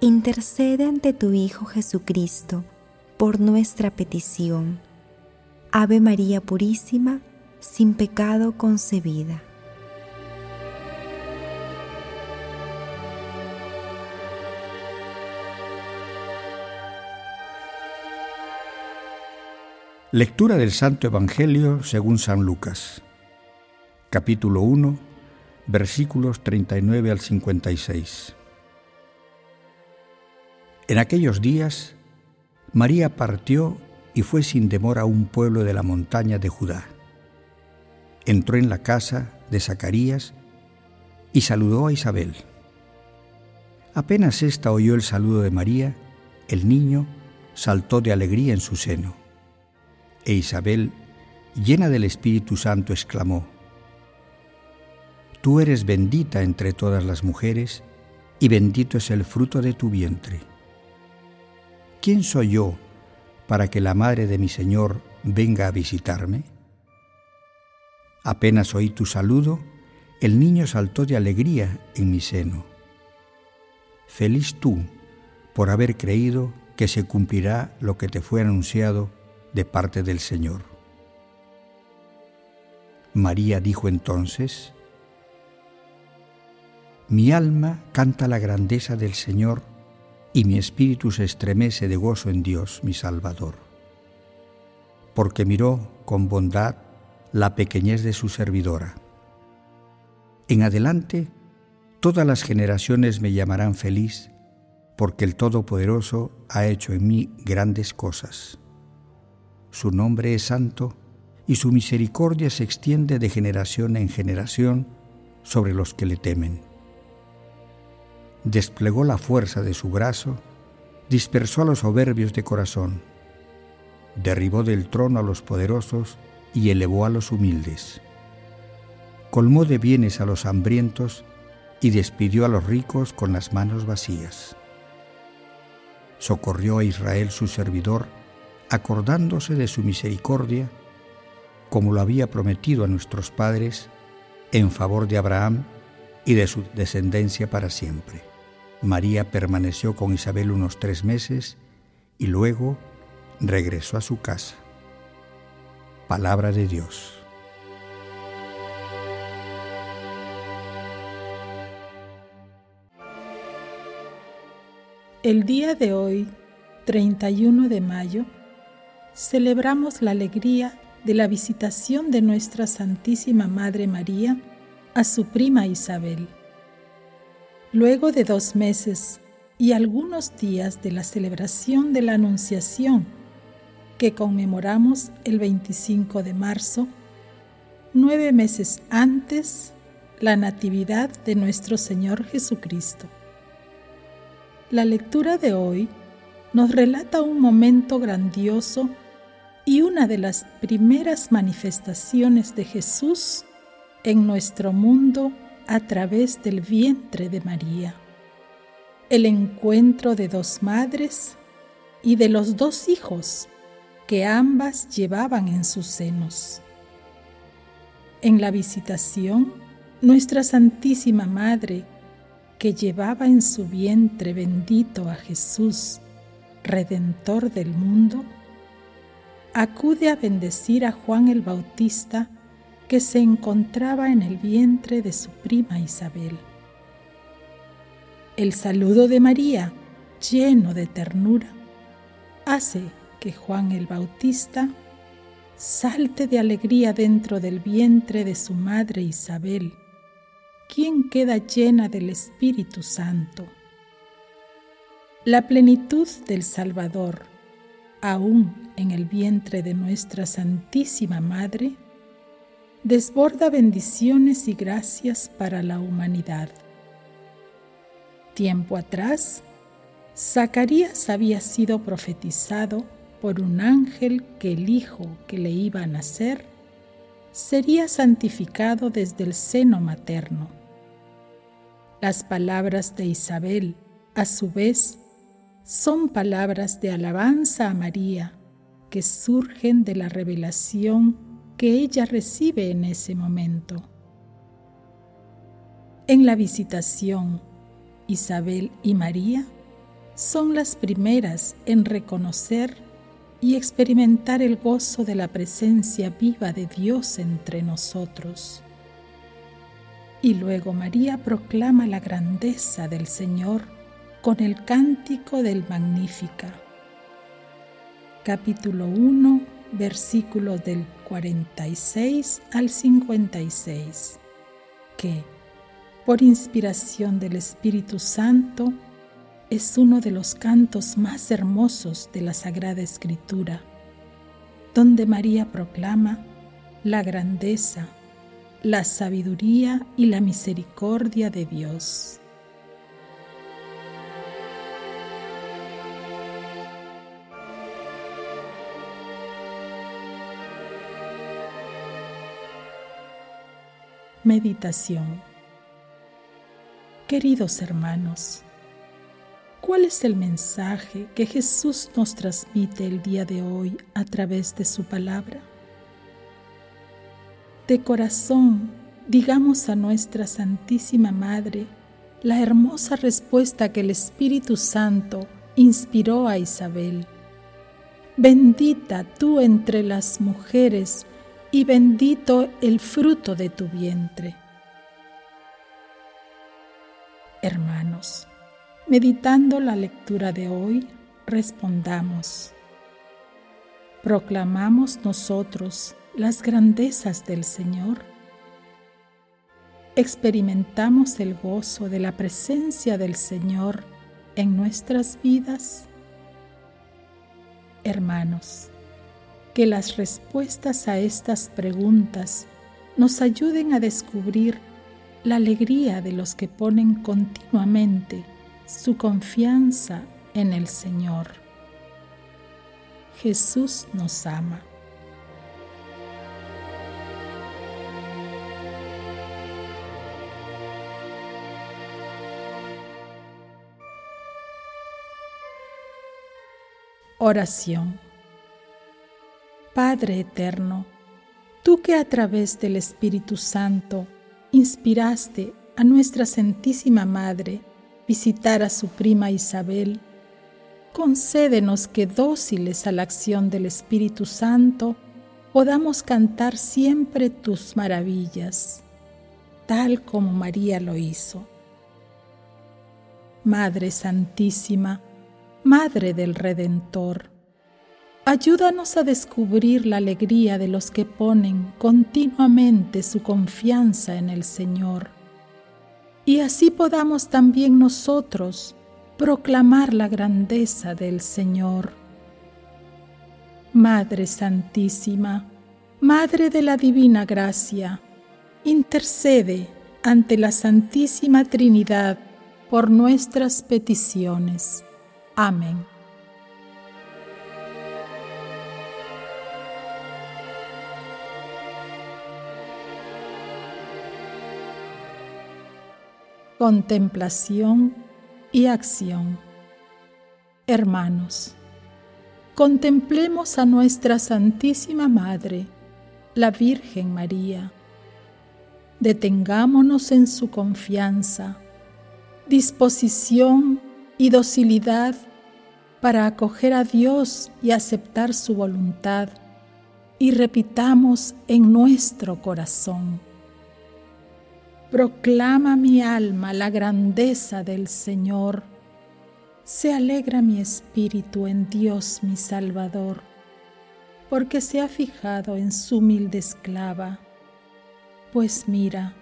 intercede ante tu Hijo Jesucristo por nuestra petición. Ave María Purísima, sin pecado concebida. Lectura del Santo Evangelio según San Lucas, capítulo 1, versículos 39 al 56. En aquellos días, María partió y fue sin demora a un pueblo de la montaña de Judá. Entró en la casa de Zacarías y saludó a Isabel. Apenas ésta oyó el saludo de María, el niño saltó de alegría en su seno. E Isabel, llena del Espíritu Santo, exclamó, Tú eres bendita entre todas las mujeres, y bendito es el fruto de tu vientre. ¿Quién soy yo para que la madre de mi Señor venga a visitarme? Apenas oí tu saludo, el niño saltó de alegría en mi seno. Feliz tú por haber creído que se cumplirá lo que te fue anunciado de parte del Señor. María dijo entonces, Mi alma canta la grandeza del Señor y mi espíritu se estremece de gozo en Dios, mi Salvador, porque miró con bondad la pequeñez de su servidora. En adelante, todas las generaciones me llamarán feliz, porque el Todopoderoso ha hecho en mí grandes cosas. Su nombre es santo y su misericordia se extiende de generación en generación sobre los que le temen desplegó la fuerza de su brazo, dispersó a los soberbios de corazón, derribó del trono a los poderosos y elevó a los humildes. Colmó de bienes a los hambrientos y despidió a los ricos con las manos vacías. Socorrió a Israel su servidor, acordándose de su misericordia, como lo había prometido a nuestros padres, en favor de Abraham y de su descendencia para siempre. María permaneció con Isabel unos tres meses y luego regresó a su casa. Palabra de Dios. El día de hoy, 31 de mayo, celebramos la alegría de la visitación de nuestra Santísima Madre María a su prima Isabel. Luego de dos meses y algunos días de la celebración de la Anunciación, que conmemoramos el 25 de marzo, nueve meses antes, la Natividad de nuestro Señor Jesucristo. La lectura de hoy nos relata un momento grandioso y una de las primeras manifestaciones de Jesús en nuestro mundo a través del vientre de María. El encuentro de dos madres y de los dos hijos que ambas llevaban en sus senos. En la visitación, nuestra Santísima Madre, que llevaba en su vientre bendito a Jesús, Redentor del mundo, acude a bendecir a Juan el Bautista que se encontraba en el vientre de su prima Isabel. El saludo de María, lleno de ternura, hace que Juan el Bautista salte de alegría dentro del vientre de su madre Isabel, quien queda llena del Espíritu Santo. La plenitud del Salvador, aún en el vientre de nuestra Santísima Madre, desborda bendiciones y gracias para la humanidad. Tiempo atrás, Zacarías había sido profetizado por un ángel que el hijo que le iba a nacer sería santificado desde el seno materno. Las palabras de Isabel, a su vez, son palabras de alabanza a María que surgen de la revelación que ella recibe en ese momento. En la visitación, Isabel y María son las primeras en reconocer y experimentar el gozo de la presencia viva de Dios entre nosotros. Y luego María proclama la grandeza del Señor con el cántico del Magnífica. Capítulo 1, versículos del 46 al 56, que, por inspiración del Espíritu Santo, es uno de los cantos más hermosos de la Sagrada Escritura, donde María proclama la grandeza, la sabiduría y la misericordia de Dios. Meditación Queridos hermanos, ¿Cuál es el mensaje que Jesús nos transmite el día de hoy a través de su palabra? De corazón, digamos a nuestra Santísima Madre la hermosa respuesta que el Espíritu Santo inspiró a Isabel. Bendita tú entre las mujeres y bendito el fruto de tu vientre. Hermanos, Meditando la lectura de hoy, respondamos. ¿Proclamamos nosotros las grandezas del Señor? ¿Experimentamos el gozo de la presencia del Señor en nuestras vidas? Hermanos, que las respuestas a estas preguntas nos ayuden a descubrir la alegría de los que ponen continuamente su confianza en el Señor. Jesús nos ama. Oración. Padre Eterno, tú que a través del Espíritu Santo inspiraste a nuestra Santísima Madre visitar a su prima Isabel, concédenos que dóciles a la acción del Espíritu Santo podamos cantar siempre tus maravillas, tal como María lo hizo. Madre Santísima, Madre del Redentor, ayúdanos a descubrir la alegría de los que ponen continuamente su confianza en el Señor y así podamos también nosotros proclamar la grandeza del Señor. Madre Santísima, Madre de la Divina Gracia, intercede ante la Santísima Trinidad por nuestras peticiones. Amén. Contemplación y acción. Hermanos, contemplemos a nuestra Santísima Madre, la Virgen María. Detengámonos en su confianza, disposición y docilidad para acoger a Dios y aceptar su voluntad y repitamos en nuestro corazón Proclama mi alma la grandeza del Señor. Se alegra mi espíritu en Dios mi Salvador, porque se ha fijado en su humilde esclava. Pues mira,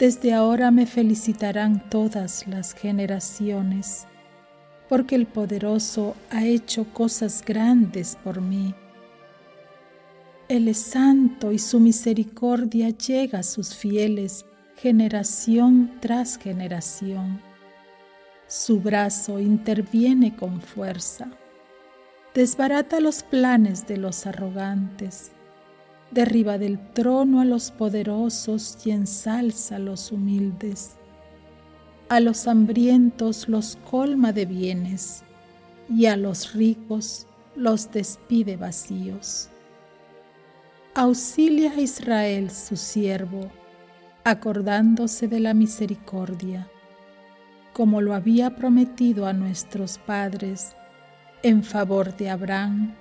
desde ahora me felicitarán todas las generaciones, porque el poderoso ha hecho cosas grandes por mí. Él es santo y su misericordia llega a sus fieles generación tras generación. Su brazo interviene con fuerza, desbarata los planes de los arrogantes, derriba del trono a los poderosos y ensalza a los humildes. A los hambrientos los colma de bienes y a los ricos los despide vacíos. Auxilia a Israel su siervo, acordándose de la misericordia, como lo había prometido a nuestros padres, en favor de Abraham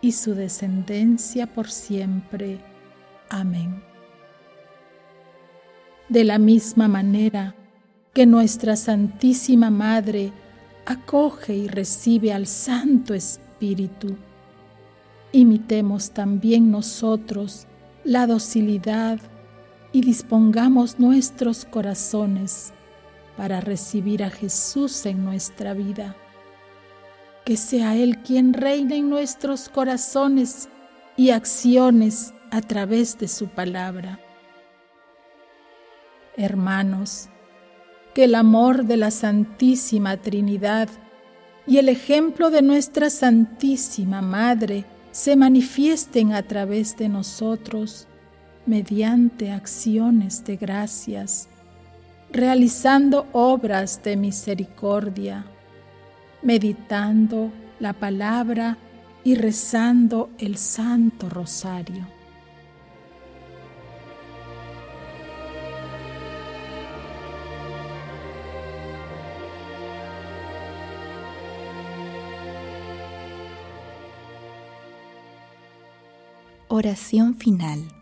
y su descendencia por siempre. Amén. De la misma manera que nuestra Santísima Madre acoge y recibe al Santo Espíritu, imitemos también nosotros la docilidad y dispongamos nuestros corazones para recibir a Jesús en nuestra vida. Que sea Él quien reine en nuestros corazones y acciones a través de su palabra. Hermanos, que el amor de la Santísima Trinidad y el ejemplo de nuestra Santísima Madre se manifiesten a través de nosotros mediante acciones de gracias, realizando obras de misericordia, meditando la palabra y rezando el Santo Rosario. Oración final.